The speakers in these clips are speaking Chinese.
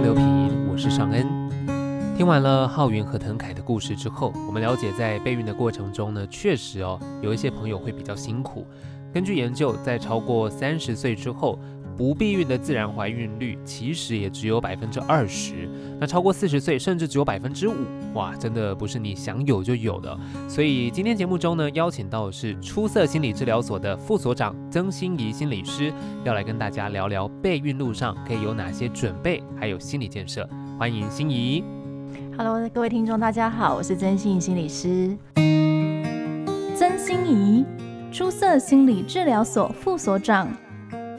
交流品，我是尚恩。听完了浩云和腾凯的故事之后，我们了解在备孕的过程中呢，确实哦，有一些朋友会比较辛苦。根据研究，在超过三十岁之后，不避孕的自然怀孕率其实也只有百分之二十，那超过四十岁甚至只有百分之五，哇，真的不是你想有就有的。所以今天节目中呢，邀请到的是出色心理治疗所的副所长曾心怡心理师，要来跟大家聊聊备孕路上可以有哪些准备，还有心理建设。欢迎心怡。Hello，各位听众，大家好，我是曾心怡心理师。曾心怡，出色心理治疗所副所长。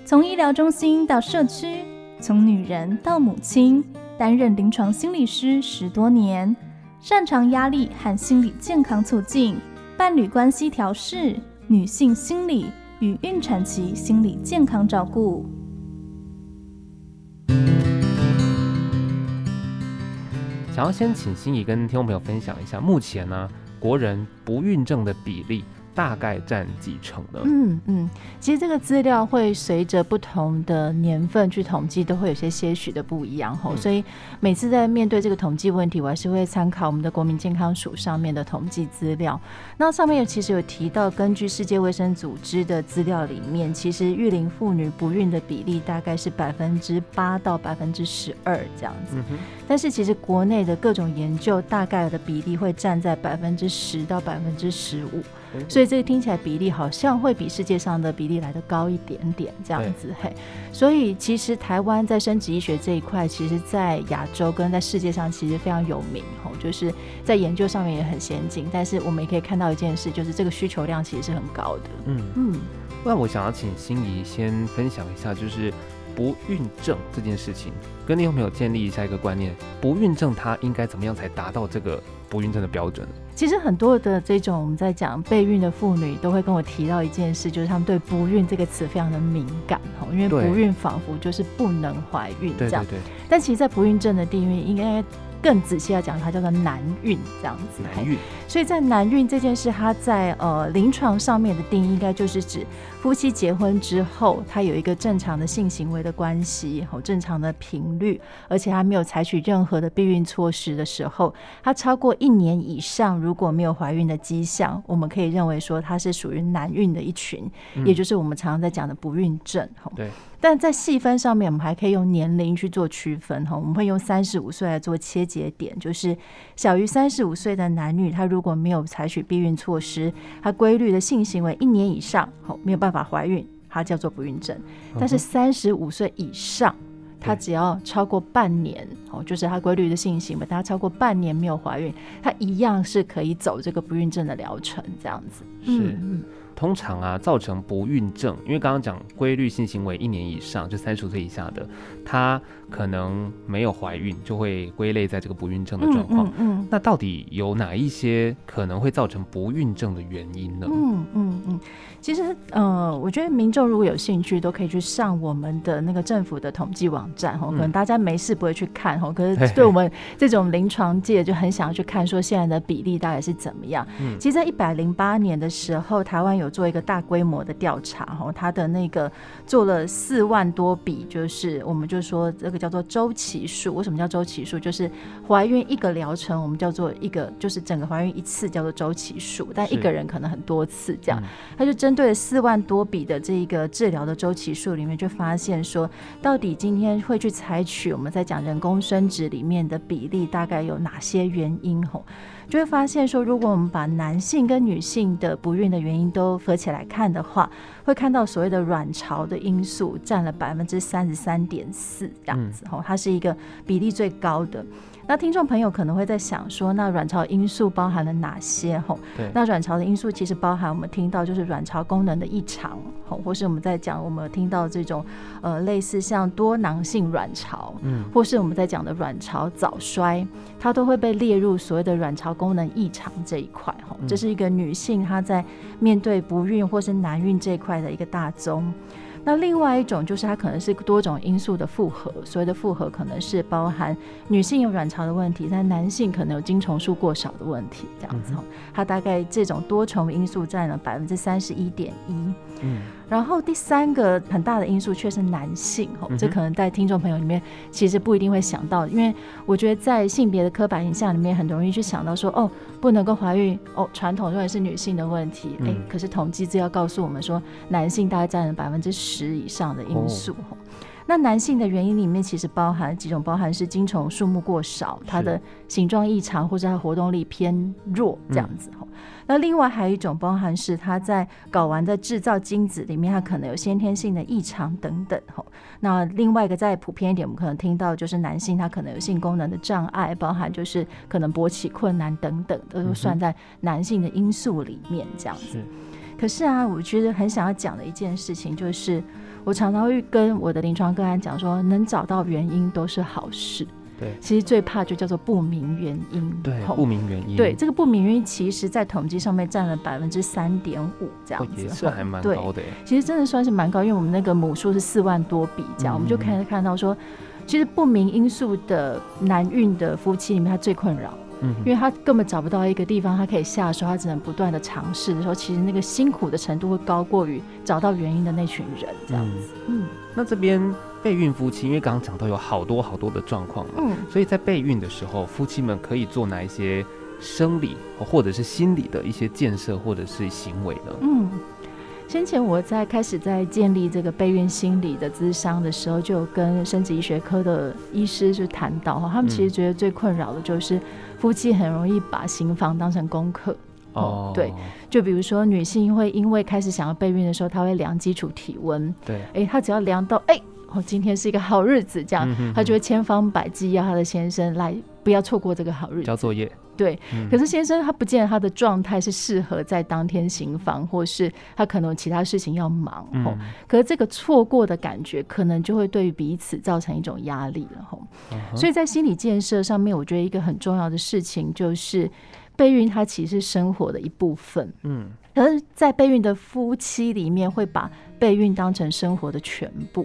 从医疗中心到社区，从女人到母亲，担任临床心理师十多年，擅长压力和心理健康促进、伴侣关系调试、女性心理与孕产期心理健康照顾。想要先请心怡跟听众朋友分享一下，目前呢、啊，国人不孕症的比例。大概占几成呢？嗯嗯，其实这个资料会随着不同的年份去统计，都会有些些许的不一样吼。所以每次在面对这个统计问题，我还是会参考我们的国民健康署上面的统计资料。那上面其实有提到，根据世界卫生组织的资料里面，其实育龄妇女不孕的比例大概是百分之八到百分之十二这样子。但是其实国内的各种研究大概的比例会占在百分之十到百分之十五。所以这个听起来比例好像会比世界上的比例来得高一点点，这样子嘿。所以其实台湾在生殖医学这一块，其实在亚洲跟在世界上其实非常有名吼，就是在研究上面也很先进。但是我们也可以看到一件事，就是这个需求量其实是很高的。嗯嗯。那我想要请心怡先分享一下，就是不孕症这件事情，跟你有没有建立一下一个观念？不孕症它应该怎么样才达到这个不孕症的标准？其实很多的这种我们在讲备孕的妇女都会跟我提到一件事，就是他们对“不孕”这个词非常的敏感哈，因为不孕仿佛就是不能怀孕这样。对对对。但其实，在不孕症的定义应该。更仔细来讲，它叫做难孕这样子。难孕，所以在难孕这件事，它在呃临床上面的定义，应该就是指夫妻结婚之后，他有一个正常的性行为的关系，好正常的频率，而且他没有采取任何的避孕措施的时候，他超过一年以上，如果没有怀孕的迹象，我们可以认为说他是属于难孕的一群，嗯，也就是我们常常在讲的不孕症。对。但在细分上面，我们还可以用年龄去做区分哈。我们会用三十五岁来做切节点，就是小于三十五岁的男女，他如果没有采取避孕措施，他规律的性行为一年以上，好没有办法怀孕，它叫做不孕症。但是三十五岁以上，他只要超过半年，哦，就是他规律的性行为，但他超过半年没有怀孕，他一样是可以走这个不孕症的疗程，这样子。是。通常啊，造成不孕症，因为刚刚讲规律性行为一年以上，就三十岁以下的，他可能没有怀孕，就会归类在这个不孕症的状况。嗯，嗯，嗯，那到底有哪一些可能会造成不孕症的原因呢？嗯嗯嗯。其实，呃，我觉得民众如果有兴趣，都可以去上我们的那个政府的统计网站哈。可能大家没事不会去看哈，可是对我们这种临床界就很想要去看，说现在的比例大概是怎么样。嗯其实，在一百零八年的时候，台湾有做一个大规模的调查哈，它的那个做了四万多笔，就是我们就说这个叫做周期数。为什么叫周期数？就是怀孕一个疗程，我们叫做一个，就是整个怀孕一次叫做周期数，但一个人可能很多次这样，他就。针对四万多笔的这个治疗的周期数里面，就发现说，到底今天会去采取我们在讲人工生殖里面的比例，大概有哪些原因？吼，就会发现说，如果我们把男性跟女性的不孕的原因都合起来看的话，会看到所谓的卵巢的因素占了百分之三十三点四这样子，吼，它是一个比例最高的。那听众朋友可能会在想说，那卵巢因素包含了哪些？吼，那卵巢的因素其实包含我们听到就是卵巢功能的异常，吼，或是我们在讲我们听到这种呃类似像多囊性卵巢，嗯，或是我们在讲的卵巢早衰，它都会被列入所谓的卵巢功能异常这一块，哈，这是一个女性她在面对不孕或是难孕这一块的一个大宗。那另外一种就是它可能是多种因素的复合，所谓的复合可能是包含女性有卵巢的问题，但男性可能有精虫数过少的问题，这样子。它大概这种多重因素占了百分之三十一点一。嗯。然后第三个很大的因素却是男性，吼，这可能在听众朋友里面其实不一定会想到，因为我觉得在性别的刻板印象里面，很容易去想到说，哦，不能够怀孕，哦，传统认为是女性的问题，哎，可是统计资料告诉我们说，男性大概占了百分之十以上的因素，吼。那男性的原因里面其实包含几种，包含是精虫数目过少，它的形状异常，或者它活动力偏弱这样子，吼。那另外还有一种包含是它在睾丸的制造精子里面，它可能有先天性的异常等等吼。那另外一个再普遍一点，我们可能听到就是男性他可能有性功能的障碍，包含就是可能勃起困难等等，都算在男性的因素里面这样子。可是啊，我觉得很想要讲的一件事情就是，我常常会跟我的临床个案讲说，能找到原因都是好事。对，其实最怕就叫做不明原因。对，不明原因。对，这个不明原因，其实在统计上面占了百分之三点五这样子，也是还蛮高的。其实真的算是蛮高，因为我们那个母数是四万多笔这样，嗯、我们就可以看到说，其实不明因素的难孕的夫妻里面，他最困扰。嗯，因为他根本找不到一个地方他可以下手，他只能不断的尝试的时候，其实那个辛苦的程度会高过于找到原因的那群人这样子。嗯，嗯那这边。备孕夫妻，因为刚刚讲到有好多好多的状况，嗯，所以在备孕的时候，夫妻们可以做哪一些生理或者是心理的一些建设或者是行为呢？嗯，先前我在开始在建立这个备孕心理的咨商的时候，就跟生殖医学科的医师就谈到哈，他们其实觉得最困扰的就是夫妻很容易把行房当成功课哦，对，就比如说女性会因为开始想要备孕的时候，她会量基础体温，对，哎，她只要量到哎。哦，今天是一个好日子，这样，嗯、哼哼他就会千方百计要他的先生来，不要错过这个好日子。交作业。对，嗯、可是先生他不见得他的状态是适合在当天行房，或是他可能有其他事情要忙。嗯、可是这个错过的感觉，可能就会对于彼此造成一种压力了。吼、所以在心理建设上面，我觉得一个很重要的事情就是，备孕它其实是生活的一部分。嗯，可是，在备孕的夫妻里面，会把备孕当成生活的全部。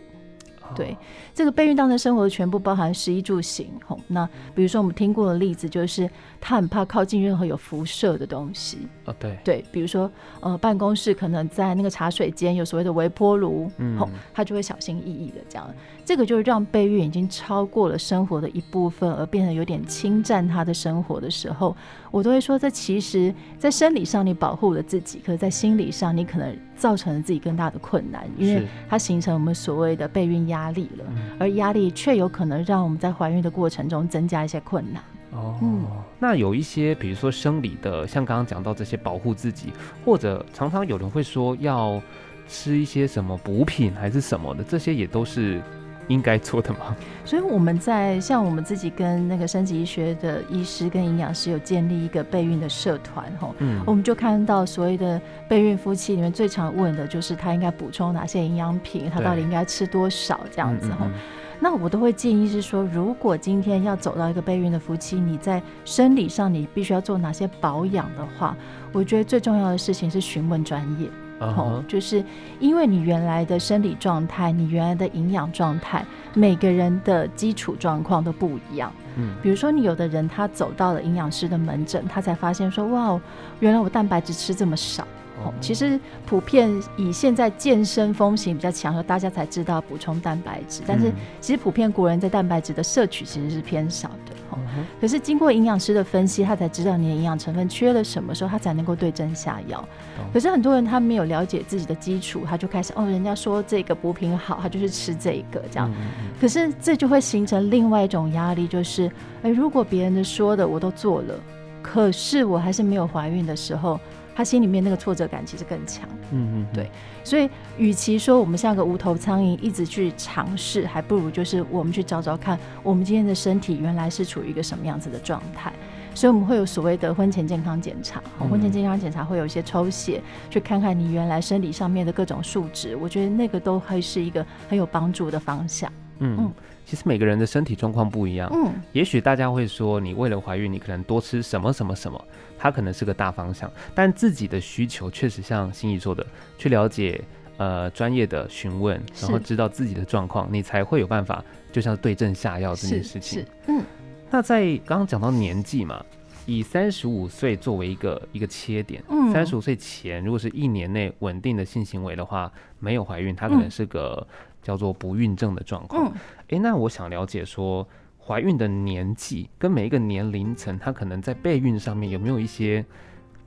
对，这个备孕当的生活全部，包含食衣住行。吼，那比如说我们听过的例子，就是他很怕靠近任何有辐射的东西。哦，对，对，比如说呃，办公室可能在那个茶水间有所谓的微波炉，嗯，他就会小心翼翼的这样。这个就是让备孕已经超过了生活的一部分，而变得有点侵占他的生活的时候，我都会说，这其实，在生理上你保护了自己，可是在心理上你可能造成了自己更大的困难，因为它形成我们所谓的备孕压力了，而压力却有可能让我们在怀孕的过程中增加一些困难。哦，嗯，那有一些，比如说生理的，像刚刚讲到这些保护自己，或者常常有人会说要吃一些什么补品还是什么的，这些也都是。应该做的吗？所以我们在像我们自己跟那个生殖医学的医师跟营养师有建立一个备孕的社团吼，嗯，我们就看到所谓的备孕夫妻里面最常问的就是他应该补充哪些营养品，他到底应该吃多少这样子哈。那我都会建议是说，如果今天要走到一个备孕的夫妻，你在生理上你必须要做哪些保养的话，我觉得最重要的事情是询问专业。哦，就是因为你原来的生理状态，你原来的营养状态，每个人的基础状况都不一样。嗯，比如说你有的人他走到了营养师的门诊，他才发现说，哇，原来我蛋白质吃这么少。哦，其实普遍以现在健身风行比较强，大家才知道补充蛋白质。但是其实普遍国人在蛋白质的摄取其实是偏少的。可是经过营养师的分析，他才知道你的营养成分缺了什么时候，他才能够对症下药。可是很多人他没有了解自己的基础，他就开始哦，人家说这个补品好，他就是吃这个这样。可是这就会形成另外一种压力，就是哎，如果别人的说的我都做了，可是我还是没有怀孕的时候。他心里面那个挫折感其实更强，嗯嗯，对，所以与其说我们像个无头苍蝇一直去尝试，还不如就是我们去找找看，我们今天的身体原来是处于一个什么样子的状态。所以我们会有所谓的婚前健康检查，婚前健康检查会有一些抽血，去看看你原来生理上面的各种数值，我觉得那个都会是一个很有帮助的方向。嗯。嗯其实每个人的身体状况不一样，嗯，也许大家会说，你为了怀孕，你可能多吃什么什么什么，它可能是个大方向，但自己的需求确实像心怡说的，去了解，呃专业的询问，然后知道自己的状况，你才会有办法，就像对症下药这件事情。嗯，那在刚刚讲到年纪嘛。以三十五岁作为一个一个切点，嗯，三十五岁前如果是一年内稳定的性行为的话，没有怀孕，它可能是个叫做不孕症的状况。哎、嗯欸，那我想了解说，怀孕的年纪跟每一个年龄层，它可能在备孕上面有没有一些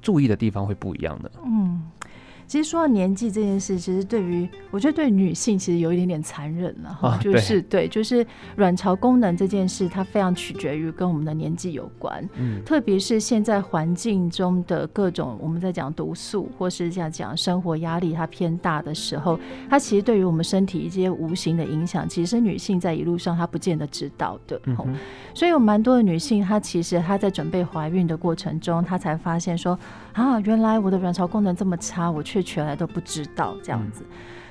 注意的地方会不一样的？嗯。其实说到年纪这件事，其实对于我觉得对女性其实有一点点残忍了哈，就是对，就是卵巢功能这件事，它非常取决于跟我们的年纪有关。嗯，特别是现在环境中的各种我们在讲毒素，或是这样讲生活压力它偏大的时候，它其实对于我们身体一些无形的影响，其实女性在一路上她不见得知道的。嗯，所以有蛮多的女性，她其实她在准备怀孕的过程中，她才发现说啊，原来我的卵巢功能这么差，我却。全来都不知道这样子。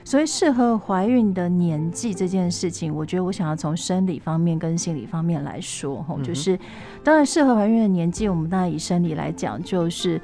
所以适合怀孕的年纪这件事情，我觉得我想要从生理方面跟心理方面来说，吼，就是当然适合怀孕的年纪，我们当然以生理来讲，就是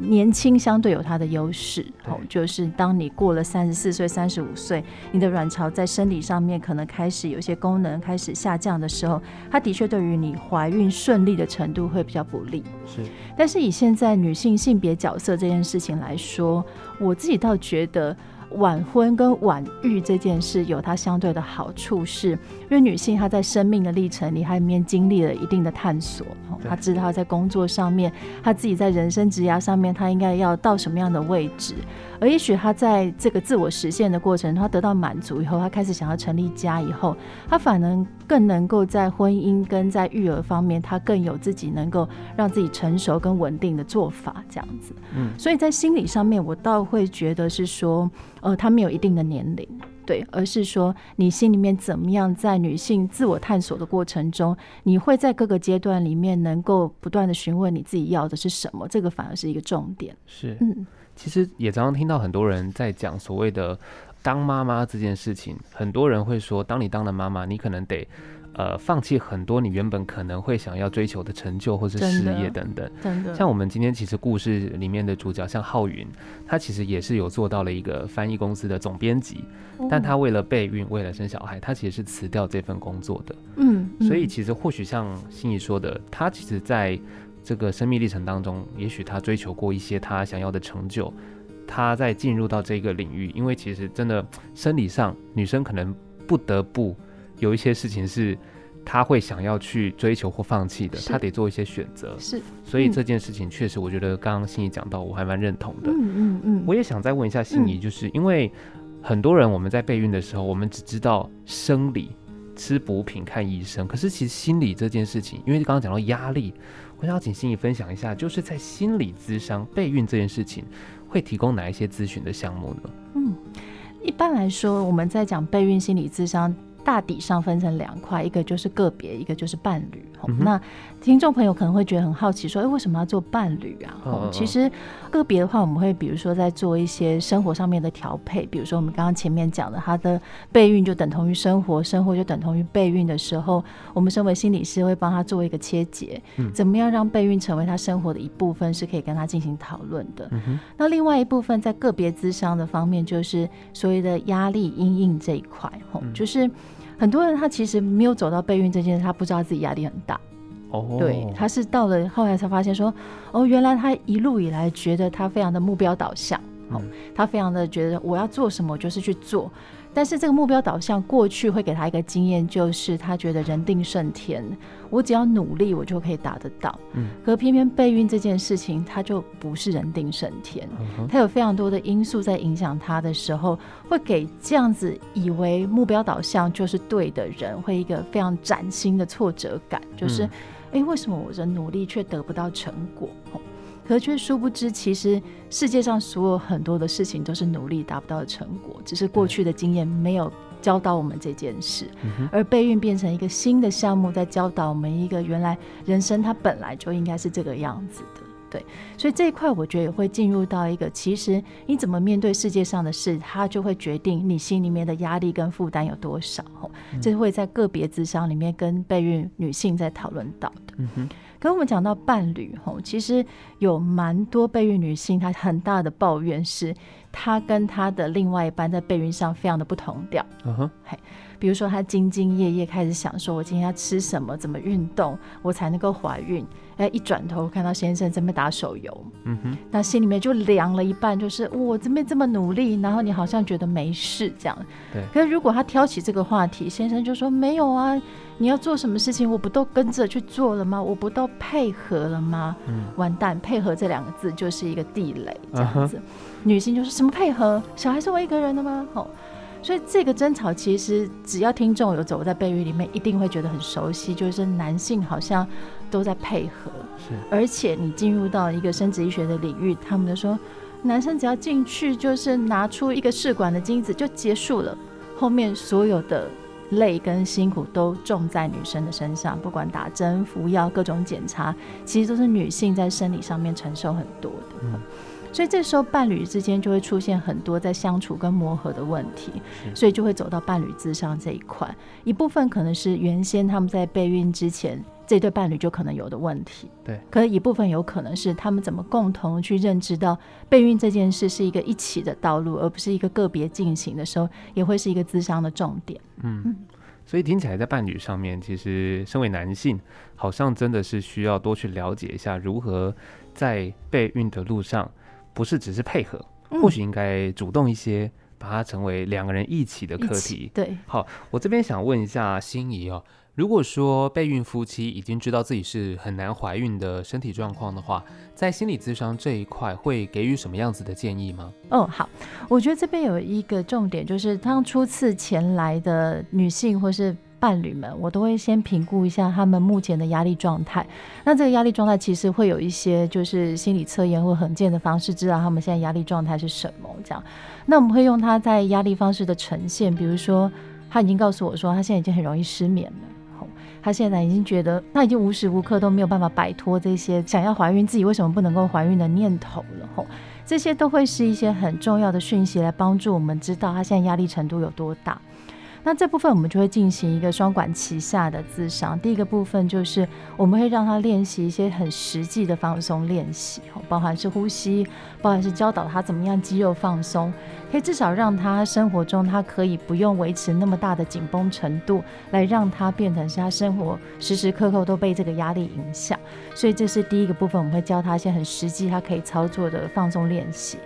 年轻相对有它的优势，吼，就是当你过了三十四岁、三十五岁，你的卵巢在生理上面可能开始有些功能开始下降的时候，它的确对于你怀孕顺利的程度会比较不利。是，但是以现在女性性别角色这件事情来说，我自己倒觉得。晚婚跟晚育这件事有它相对的好处，是因为女性她在生命的历程里，她里面经历了一定的探索，她知道她在工作上面，她自己在人生职涯上面，她应该要到什么样的位置。而也许他在这个自我实现的过程，他得到满足以后，他开始想要成立家以后，他反而更能够在婚姻跟在育儿方面，他更有自己能够让自己成熟跟稳定的做法，这样子。嗯，所以在心理上面，我倒会觉得是说，呃，他没有一定的年龄，对，而是说你心里面怎么样，在女性自我探索的过程中，你会在各个阶段里面能够不断的询问你自己要的是什么，这个反而是一个重点。是，嗯。其实也常常听到很多人在讲所谓的当妈妈这件事情，很多人会说，当你当了妈妈，你可能得呃放弃很多你原本可能会想要追求的成就或是事业等等。真的。像我们今天其实故事里面的主角，像浩云，他其实也是有做到了一个翻译公司的总编辑，但他为了备孕，为了生小孩，他其实是辞掉这份工作的。嗯。所以其实或许像心怡说的，他其实，在这个生命历程当中，也许他追求过一些他想要的成就，他在进入到这个领域，因为其实真的生理上，女生可能不得不有一些事情是她会想要去追求或放弃的，她得做一些选择。是，所以这件事情确实，我觉得刚刚心怡讲到，我还蛮认同的。嗯嗯嗯。我也想再问一下心怡，就是因为很多人我们在备孕的时候，我们只知道生理，吃补品、看医生，可是其实心理这件事情，因为刚刚讲到压力。我想请心怡分享一下，就是在心理咨商备孕这件事情，会提供哪一些咨询的项目呢？嗯，一般来说，我们在讲备孕心理咨商。大体上分成两块，一个就是个别，一个就是伴侣。嗯、那听众朋友可能会觉得很好奇，说：“哎，为什么要做伴侣啊？”哦、其实个别的话，我们会比如说在做一些生活上面的调配，比如说我们刚刚前面讲的，他的备孕就等同于生活，生活就等同于备孕的时候，我们身为心理师会帮他做一个切结，嗯、怎么样让备孕成为他生活的一部分，是可以跟他进行讨论的。嗯、那另外一部分在个别咨商的方面，就是所谓的压力阴影这一块，嗯、就是。很多人他其实没有走到备孕这件事，他不知道自己压力很大。哦，oh. 对，他是到了后来才发现说，哦，原来他一路以来觉得他非常的目标导向，哦，他非常的觉得我要做什么就是去做。但是这个目标导向过去会给他一个经验，就是他觉得人定胜天，我只要努力，我就可以达得到。嗯，可偏偏备孕这件事情，他就不是人定胜天，他有非常多的因素在影响他的时候，会给这样子以为目标导向就是对的人，会一个非常崭新的挫折感，就是，哎，为什么我的努力却得不到成果？可却殊不知，其实世界上所有很多的事情都是努力达不到的成果，只是过去的经验没有教导我们这件事。嗯、而备孕变成一个新的项目，在教导我们一个原来人生它本来就应该是这个样子的。对，所以这一块我觉得也会进入到一个，其实你怎么面对世界上的事，它就会决定你心里面的压力跟负担有多少。嗯、这是会在个别智商里面跟备孕女性在讨论到的。嗯哼。跟我们讲到伴侣吼，其实有蛮多备孕女性，她很大的抱怨是，她跟她的另外一半在备孕上非常的不同调。嗯哼，嘿，比如说他兢兢业业开始想说，我今天要吃什么，怎么运动，我才能够怀孕。哎，一转头看到先生在那边打手游，嗯哼，那心里面就凉了一半，就是我这边这么努力，然后你好像觉得没事这样。对。可是如果他挑起这个话题，先生就说没有啊，你要做什么事情，我不都跟着去做了吗？我不都配合了吗？嗯。完蛋，配合这两个字就是一个地雷，这样子。Uh-huh. 女性就是什么配合？小孩是我一个人的吗？哦。所以这个争吵其实只要听众有走在备孕里面，一定会觉得很熟悉，就是男性好像都在配合，是。而且你进入到一个生殖医学的领域，他们就说，男生只要进去就是拿出一个试管的精子就结束了，后面所有的累跟辛苦都重在女生的身上，不管打针、服药、各种检查，其实都是女性在生理上面承受很多的。嗯所以这时候伴侣之间就会出现很多在相处跟磨合的问题，所以就会走到伴侣智商这一块。一部分可能是原先他们在备孕之前这对伴侣就可能有的问题，对。可是一部分有可能是他们怎么共同去认知到备孕这件事是一个一起的道路，而不是一个个别进行的时候，也会是一个智商的重点。嗯，所以听起来在伴侣上面，其实身为男性，好像真的是需要多去了解一下如何在备孕的路上。不是只是配合，或许应该主动一些，把它成为两个人一起的课题。对，好，我这边想问一下心仪哦，如果说备孕夫妻已经知道自己是很难怀孕的身体状况的话，在心理咨商这一块会给予什么样子的建议吗？哦，好，我觉得这边有一个重点，就是当初次前来的女性或是。伴侣们，我都会先评估一下他们目前的压力状态。那这个压力状态其实会有一些就是心理测验或衡鉴的方式，知道他们现在压力状态是什么。这样，那我们会用他在压力方式的呈现，比如说他已经告诉我说，他现在已经很容易失眠了。他现在已经觉得他已经无时无刻都没有办法摆脱这些想要怀孕，自己为什么不能够怀孕的念头了。吼，这些都会是一些很重要的讯息，来帮助我们知道他现在压力程度有多大。那这部分我们就会进行一个双管齐下的自商。第一个部分就是我们会让他练习一些很实际的放松练习，包含是呼吸，包含是教导他怎么样肌肉放松，可以至少让他生活中他可以不用维持那么大的紧绷程度，来让他变成是他生活时时刻刻都被这个压力影响。所以这是第一个部分，我们会教他一些很实际他可以操作的放松练习。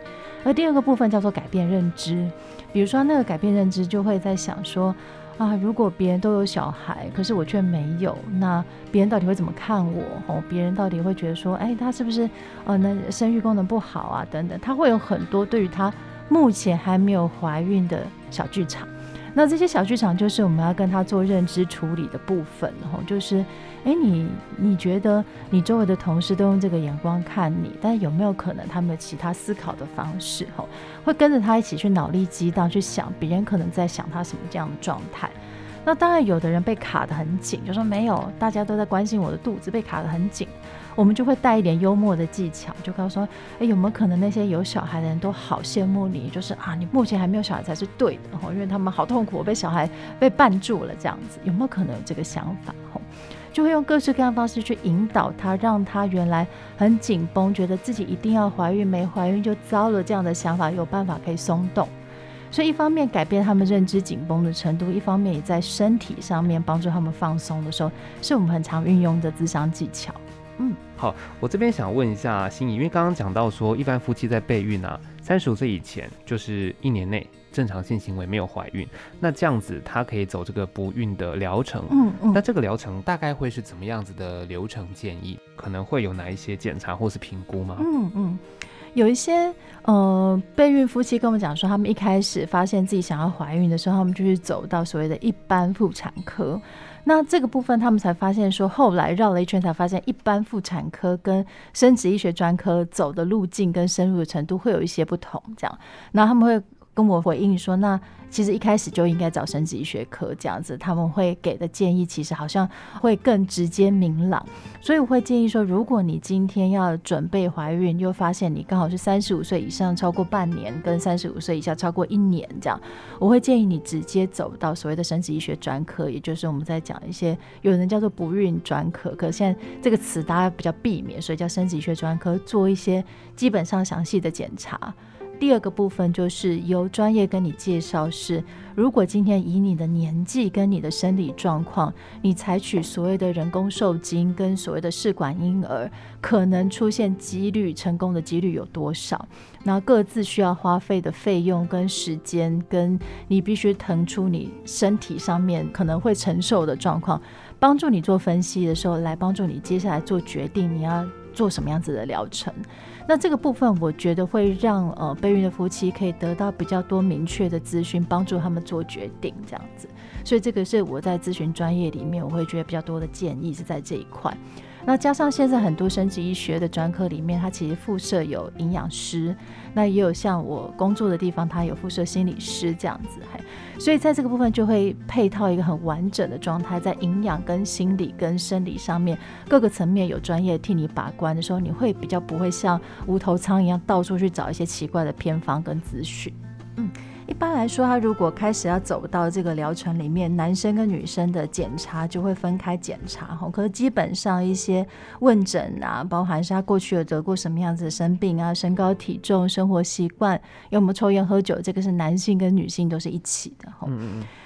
而第二个部分叫做改变认知。比如说，那个改变认知就会在想说，啊，如果别人都有小孩，可是我却没有，那别人到底会怎么看我？哦，别人到底会觉得说，哎，他是不是呃，那生育功能不好啊？等等，他会有很多对于他目前还没有怀孕的小剧场。那这些小剧场就是我们要跟他做认知处理的部分，吼，就是，哎，你你觉得你周围的同事都用这个眼光看你，但有没有可能他们有其他思考的方式，吼，会跟着他一起去脑力激荡，去想别人可能在想他什么这样的状态。那当然，有的人被卡得很紧，就说没有，大家都在关心我的肚子，被卡得很紧。我们就会带一点幽默的技巧，就告诉说，哎，有没有可能那些有小孩的人都好羡慕你？就是啊，你目前还没有小孩才是对的吼，因为他们好痛苦，我被小孩被绊住了这样子，有没有可能有这个想法？吼，就会用各式各样的方式去引导他，让他原来很紧绷，觉得自己一定要怀孕，没怀孕就糟了这样的想法，有办法可以松动。所以一方面改变他们认知紧绷的程度，一方面也在身体上面帮助他们放松的时候，是我们很常运用的咨商技巧。嗯，好，我这边想问一下心怡，因为刚刚讲到说，一般夫妻在备孕啊，三十五岁以前就是一年内正常性行为没有怀孕，那这样子他可以走这个不孕的疗程。嗯嗯，那这个疗程大概会是怎么样子的流程建议？可能会有哪一些检查或是评估吗？嗯嗯，有一些呃备孕夫妻跟我们讲说，他们一开始发现自己想要怀孕的时候，他们就去走到所谓的一般妇产科。那这个部分，他们才发现说，后来绕了一圈，才发现一般妇产科跟生殖医学专科走的路径跟深入的程度会有一些不同，这样，那他们会。跟我回应说，那其实一开始就应该找生殖医学科这样子，他们会给的建议其实好像会更直接明朗。所以我会建议说，如果你今天要准备怀孕，又发现你刚好是三十五岁以上超过半年，跟三十五岁以下超过一年这样，我会建议你直接走到所谓的生殖医学专科，也就是我们在讲一些有人叫做不孕专科，可现在这个词大家比较避免，所以叫生殖医学专科，做一些基本上详细的检查。第二个部分就是由专业跟你介绍是，如果今天以你的年纪跟你的生理状况，你采取所谓的人工受精跟所谓的试管婴儿，可能出现几率成功的几率有多少？那各自需要花费的费用跟时间，跟你必须腾出你身体上面可能会承受的状况，帮助你做分析的时候，来帮助你接下来做决定，你要做什么样子的疗程。那这个部分，我觉得会让呃备孕的夫妻可以得到比较多明确的资讯，帮助他们做决定这样子。所以这个是我在咨询专业里面，我会觉得比较多的建议是在这一块。那加上现在很多生殖医学的专科里面，它其实附设有营养师，那也有像我工作的地方，它有附设心理师这样子，还所以在这个部分就会配套一个很完整的状态，在营养跟心理跟生理上面各个层面有专业替你把关的时候，你会比较不会像无头苍一样到处去找一些奇怪的偏方跟资讯，嗯。一般来说，他如果开始要走到这个疗程里面，男生跟女生的检查就会分开检查哈。可是基本上一些问诊啊，包含是他过去有得过什么样子的生病啊，身高体重、生活习惯，有没有抽烟喝酒，这个是男性跟女性都是一起的哈。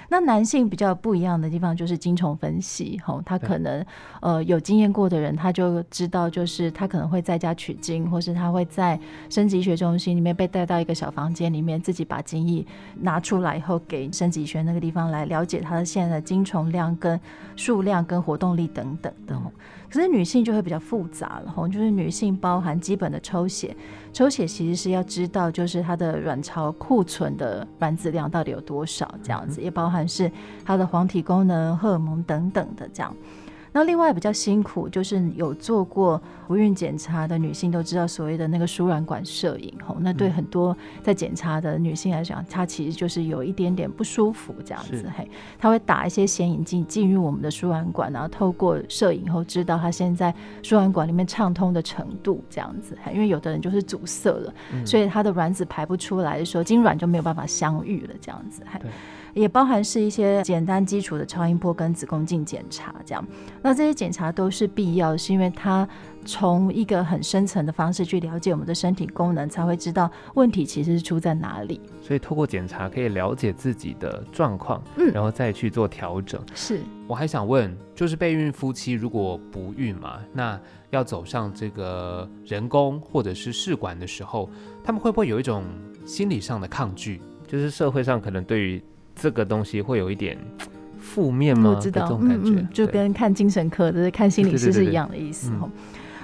那男性比较不一样的地方就是精虫分析，吼，他可能呃有经验过的人，他就知道，就是他可能会在家取精，或是他会在生殖医学中心里面被带到一个小房间里面，自己把精液拿出来以后，给生殖医学那个地方来了解他的现在的精虫量跟数量跟活动力等等的。可是女性就会比较复杂了，吼，就是女性包含基本的抽血，抽血其实是要知道就是她的卵巢库存的卵子量到底有多少，这样子，也包含是她的黄体功能、荷尔蒙等等的这样。那另外比较辛苦，就是有做过不孕检查的女性都知道，所谓的那个输卵管摄影吼，那对很多在检查的女性来讲，她其实就是有一点点不舒服这样子，嘿，她会打一些显影剂进入我们的输卵管，然后透过摄影后知道她现在输卵管里面畅通的程度这样子，因为有的人就是阻塞了，所以她的卵子排不出来的时候，精卵就没有办法相遇了这样子，嘿。也包含是一些简单基础的超音波跟子宫镜检查，这样。那这些检查都是必要的，是因为它从一个很深层的方式去了解我们的身体功能，才会知道问题其实是出在哪里。所以透过检查可以了解自己的状况，嗯，然后再去做调整。是。我还想问，就是备孕夫妻如果不孕嘛，那要走上这个人工或者是试管的时候，他们会不会有一种心理上的抗拒？就是社会上可能对于这个东西会有一点负面吗？我知道，这种感觉，嗯嗯，就跟看精神科的、看心理师是一样的意思。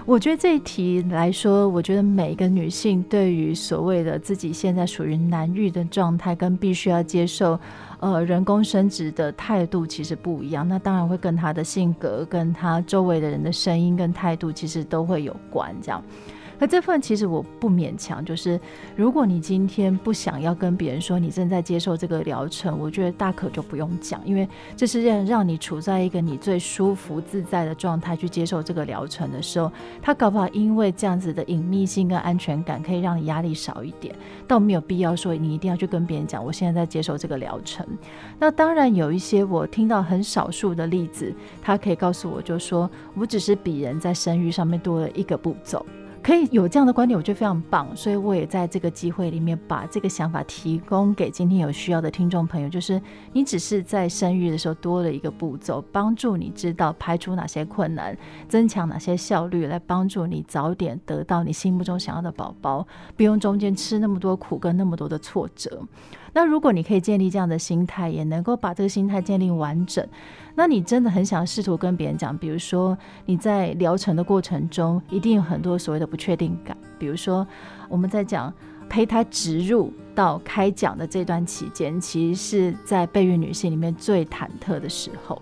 我觉得这一题来说，我觉得每一个女性对于所谓的自己现在属于难育的状态，跟必须要接受呃人工生殖的态度其实不一样。那当然会跟她的性格、跟她周围的人的声音跟态度，其实都会有关。这样。这份其实我不勉强，就是如果你今天不想要跟别人说你正在接受这个疗程，我觉得大可就不用讲，因为这是让让你处在一个你最舒服自在的状态去接受这个疗程的时候，他搞不好因为这样子的隐秘性跟安全感，可以让你压力少一点，倒没有必要说你一定要去跟别人讲，我现在在接受这个疗程。那当然有一些我听到很少数的例子，他可以告诉我就说，我只是比人在生育上面多了一个步骤。可以有这样的观点，我觉得非常棒，所以我也在这个机会里面把这个想法提供给今天有需要的听众朋友，就是你只是在生育的时候多了一个步骤，帮助你知道排除哪些困难，增强哪些效率，来帮助你早点得到你心目中想要的宝宝，不用中间吃那么多苦跟那么多的挫折。那如果你可以建立这样的心态，也能够把这个心态建立完整，那你真的很想试图跟别人讲，比如说你在疗程的过程中，一定有很多所谓的不确定感。比如说我们在讲胚胎植入到开讲的这段期间，其实是在备孕女性里面最忐忑的时候。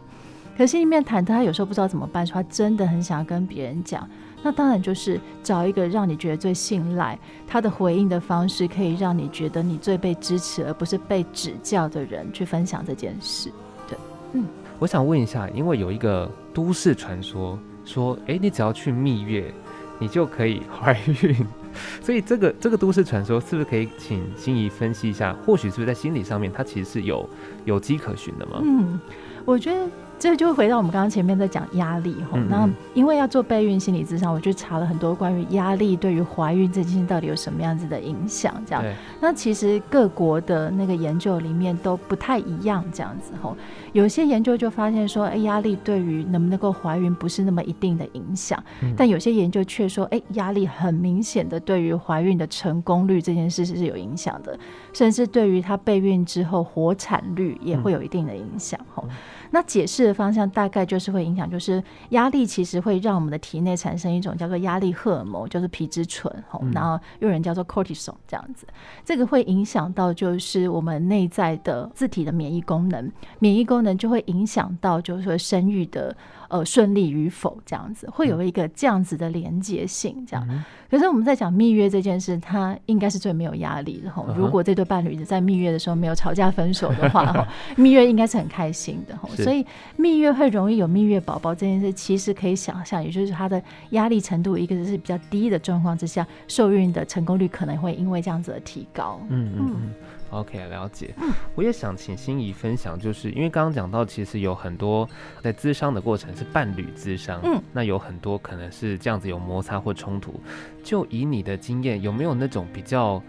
可是心里面忐忑，她有时候不知道怎么办，说她真的很想要跟别人讲。那当然就是找一个让你觉得最信赖，他的回应的方式可以让你觉得你最被支持，而不是被指教的人去分享这件事。对，嗯，我想问一下，因为有一个都市传说说，哎，你只要去蜜月，你就可以怀孕，所以这个这个都市传说是不是可以请心仪分析一下？或许是不是在心理上面，它其实是有有迹可循的吗？嗯，我觉得。这就会回到我们刚刚前面在讲压力哈。嗯嗯，那因为要做备孕心理咨商，我就查了很多关于压力对于怀孕这件事到底有什么样子的影响。这样，那其实各国的那个研究里面都不太一样，这样子哈。有些研究就发现说，哎，压力对于能不能够怀孕不是那么一定的影响。嗯、但有些研究却说，哎，压力很明显的对于怀孕的成功率这件事是有影响的，甚至对于她备孕之后活产率也会有一定的影响哈。嗯那解释的方向大概就是会影响，就是压力其实会让我们的体内产生一种叫做压力荷尔蒙，就是皮质醇，吼，然后又有人叫做 cortisol 这样子，这个会影响到就是我们内在的自体的免疫功能，免疫功能就会影响到就是说生育的。呃，顺利与否这样子，会有一个这样子的连结性，这样。可是我们在讲蜜月这件事，它应该是最没有压力的吼。如果这对伴侣在蜜月的时候没有吵架分手的话，哈，蜜月应该是很开心的哈。所以蜜月会容易有蜜月宝宝这件事，其实可以想象，也就是它的压力程度，一个是比较低的状况之下，受孕的成功率可能会因为这样子的提高。嗯嗯。OK，了解。我也想请心仪分享，就是因为刚刚讲到，其实有很多在咨商的过程是伴侣咨商，嗯，那有很多可能是这样子有摩擦或冲突。就以你的经验，有没有那种比较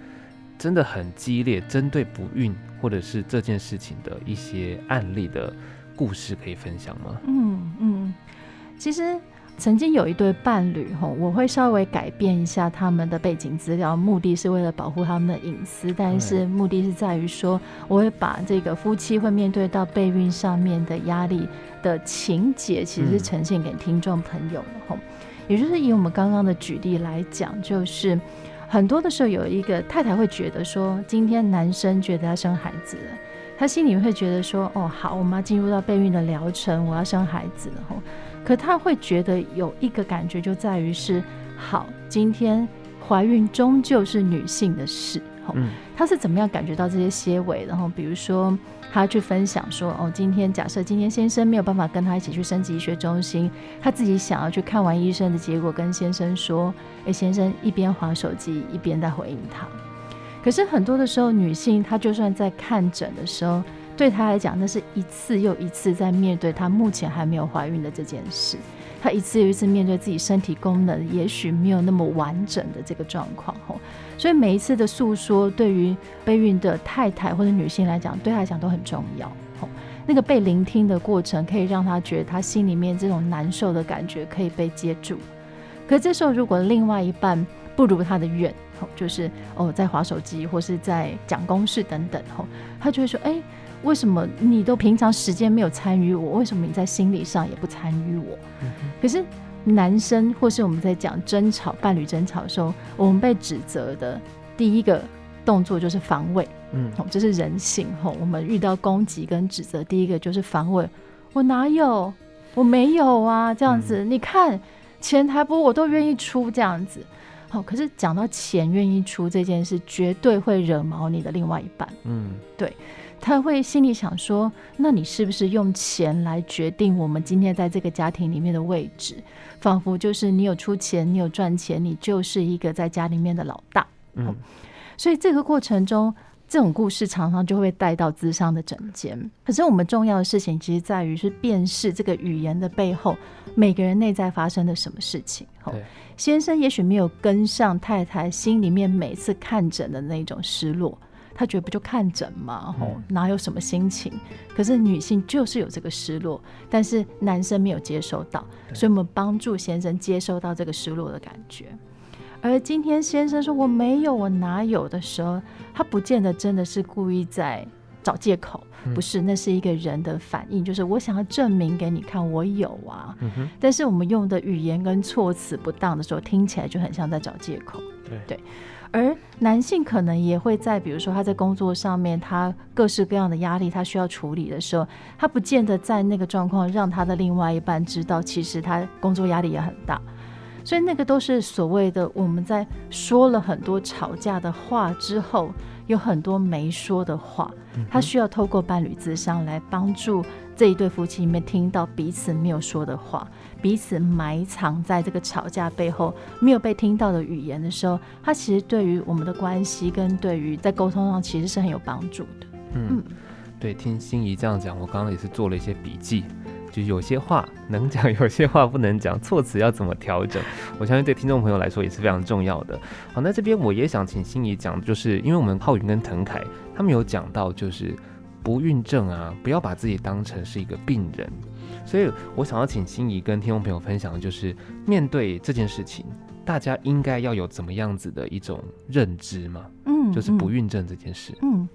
真的很激烈，针对不孕或者是这件事情的一些案例的故事可以分享吗？嗯嗯，其实。曾经有一对伴侣，吼，我会稍微改变一下他们的背景资料，目的是为了保护他们的隐私，但是目的是在于说，我会把这个夫妻会面对到备孕上面的压力的情节，其实是呈现给听众朋友的，吼，也就是以我们刚刚的举例来讲，就是很多的时候有一个太太会觉得说，今天男生觉得要生孩子了，他心里会觉得说，哦，好，我们要进入到备孕的疗程，我要生孩子了，吼。可他会觉得有一个感觉，就在于是好，今天怀孕终究是女性的事。嗯，他是怎么样感觉到这些些微？然后比如说，他去分享说，哦，今天假设今天先生没有办法跟他一起去生殖医学中心，他自己想要去看完医生的结果，跟先生说，哎，先生一边划手机一边在回应他。可是很多的时候，女性她就算在看诊的时候。对她来讲，那是一次又一次在面对她目前还没有怀孕的这件事，她一次又一次面对自己身体功能也许没有那么完整的这个状况吼，所以每一次的诉说，对于备孕的太太或者女性来讲，对她来讲都很重要吼。那个被聆听的过程，可以让她觉得她心里面这种难受的感觉可以被接住。可这时候，如果另外一半不如他的愿，就是哦在划手机或是在讲公事等等吼，他就会说哎。为什么你都平常时间没有参与我？为什么你在心理上也不参与我？嗯、可是男生或是我们在讲争吵、伴侣争吵的时候，我们被指责的第一个动作就是防卫，嗯，这是人性。吼，我们遇到攻击跟指责，第一个就是防卫。我哪有？我没有啊！这样子，嗯、你看前台不我都愿意出这样子。好，可是讲到钱愿意出这件事，绝对会惹毛你的另外一半。嗯，对。他会心里想说：“那你是不是用钱来决定我们今天在这个家庭里面的位置？仿佛就是你有出钱，你有赚钱，你就是一个在家里面的老大。”嗯，所以这个过程中，这种故事常常就会带到智商的整间。可是我们重要的事情，其实在于是辨识这个语言的背后，每个人内在发生的什么事情。对，先生也许没有跟上太太心里面每次看诊的那种失落。他觉得不就看诊吗？吼，哪有什么心情？可是女性就是有这个失落，但是男生没有接收到，所以我们帮助先生接收到这个失落的感觉。而今天先生说我没有，我哪有的时候，他不见得真的是故意在找借口，不是，那是一个人的反应，就是我想要证明给你看我有啊。但是我们用的语言跟措辞不当的时候，听起来就很像在找借口。对。而男性可能也会在，比如说他在工作上面，他各式各样的压力，他需要处理的时候，他不见得在那个状况让他的另外一半知道，其实他工作压力也很大。所以那个都是所谓的我们在说了很多吵架的话之后，有很多没说的话，他需要透过伴侣咨商来帮助这一对夫妻里面听到彼此没有说的话。彼此埋藏在这个吵架背后没有被听到的语言的时候，他其实对于我们的关系跟对于在沟通上其实是很有帮助的。嗯，对，听心仪这样讲，我刚刚也是做了一些笔记。就有些话能讲，有些话不能讲，措辞要怎么调整？我相信对听众朋友来说也是非常重要的。好，那这边我也想请心仪讲，就是因为我们浩云跟腾凯他们有讲到，就是不孕症啊，不要把自己当成是一个病人。所以我想要请心仪跟听众朋友分享的就是面对这件事情，大家应该要有怎么样子的一种认知嘛？嗯，就是不孕症这件事。嗯，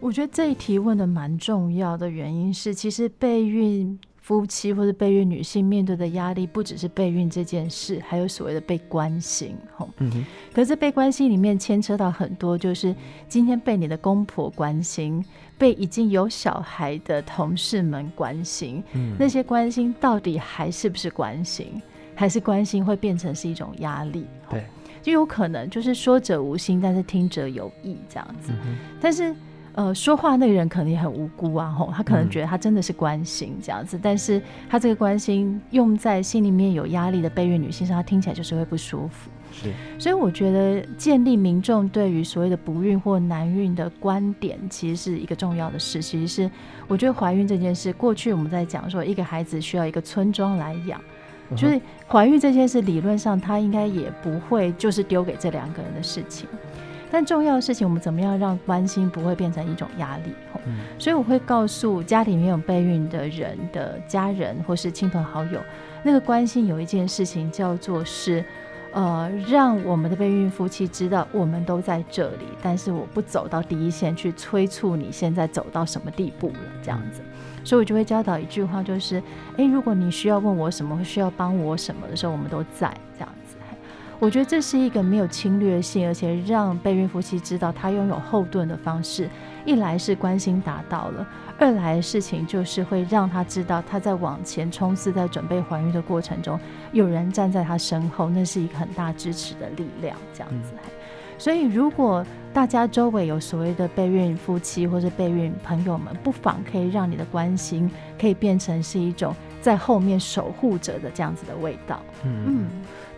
我觉得这一题问的蛮重要的原因是，其实备孕夫妻或者备孕女性面对的压力，不只是备孕这件事，还有所谓的被关心。吼，嗯哼。可是被关心里面牵扯到很多，就是今天被你的公婆关心，被已经有小孩的同事们关心，嗯，那些关心到底还是不是关心？还是关心会变成是一种压力？对，就有可能就是说者无心，但是听者有意这样子。嗯、但是。呃，说话那个人可能也很无辜啊，吼，他可能觉得他真的是关心这样子，嗯、但是他这个关心用在心里面有压力的备孕女性上，他听起来就是会不舒服。是，所以我觉得建立民众对于所谓的不孕或难孕的观点，其实是一个重要的事。其实是我觉得怀孕这件事，过去我们在讲说一个孩子需要一个村庄来养，嗯、就是怀孕这件事，理论上他应该也不会就是丢给这两个人的事情。但重要的事情，我们怎么样让关心不会变成一种压力？嗯，所以我会告诉家里面有备孕的人的家人或是亲朋好友，那个关心有一件事情叫做是，呃，让我们的备孕夫妻知道我们都在这里，但是我不走到第一线去催促你现在走到什么地步了，这样子。所以我就会教导一句话，就是，诶，如果你需要问我什么，需要帮我什么的时候，我们都在这样。我觉得这是一个没有侵略性，而且让备孕夫妻知道他拥有后盾的方式。一来是关心达到了，二来的事情就是会让他知道他在往前冲刺，在准备怀孕的过程中，有人站在他身后，那是一个很大支持的力量。这样子，嗯、所以如果大家周围有所谓的备孕夫妻或者备孕朋友们，不妨可以让你的关心可以变成是一种在后面守护者的这样子的味道。嗯。嗯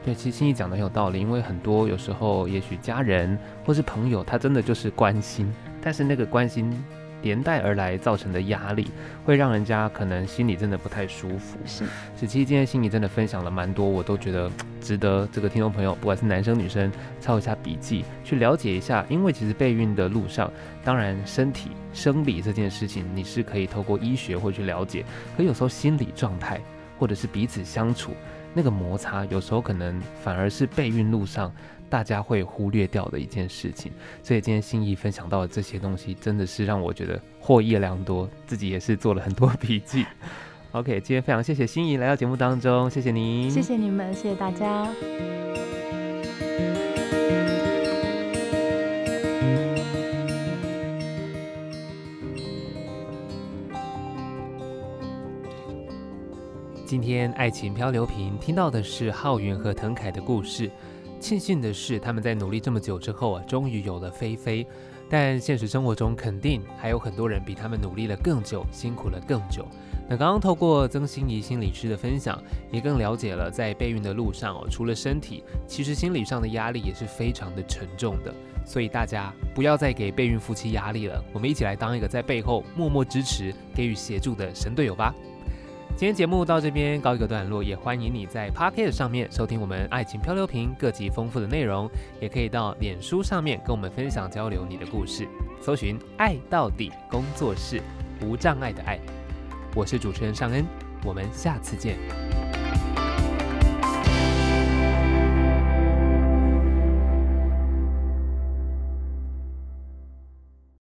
对，其实心怡讲的很有道理，因为很多有时候，也许家人或是朋友，他真的就是关心，但是那个关心连带而来造成的压力，会让人家可能心里真的不太舒服。是，是，其实今天心怡真的分享了蛮多，我都觉得值得这个听众朋友，不管是男生女生，抄一下笔记，去了解一下。因为其实备孕的路上，当然身体生理这件事情，你是可以透过医学或去了解，可有时候心理状态，或者是彼此相处。那个摩擦有时候可能反而是备孕路上大家会忽略掉的一件事情，所以今天心怡分享到的这些东西真的是让我觉得获益良多，自己也是做了很多笔记。OK，今天非常谢谢心仪来到节目当中，谢谢您，谢谢你们，谢谢大家。今天爱情漂流瓶听到的是浩云和腾凯的故事。庆幸的是，他们在努力这么久之后啊，终于有了菲菲。但现实生活中，肯定还有很多人比他们努力了更久，辛苦了更久。那刚刚透过曾心怡心理师的分享，也更了解了在备孕的路上哦，除了身体，其实心理上的压力也是非常的沉重的。所以大家不要再给备孕夫妻压力了，我们一起来当一个在背后默默支持、给予协助的神队友吧。今天节目到这边告一个段落，也欢迎你在 p a r k e t 上面收听我们爱情漂流瓶各集丰富的内容，也可以到脸书上面跟我们分享交流你的故事，搜寻爱到底工作室，无障碍的爱，我是主持人尚恩，我们下次见。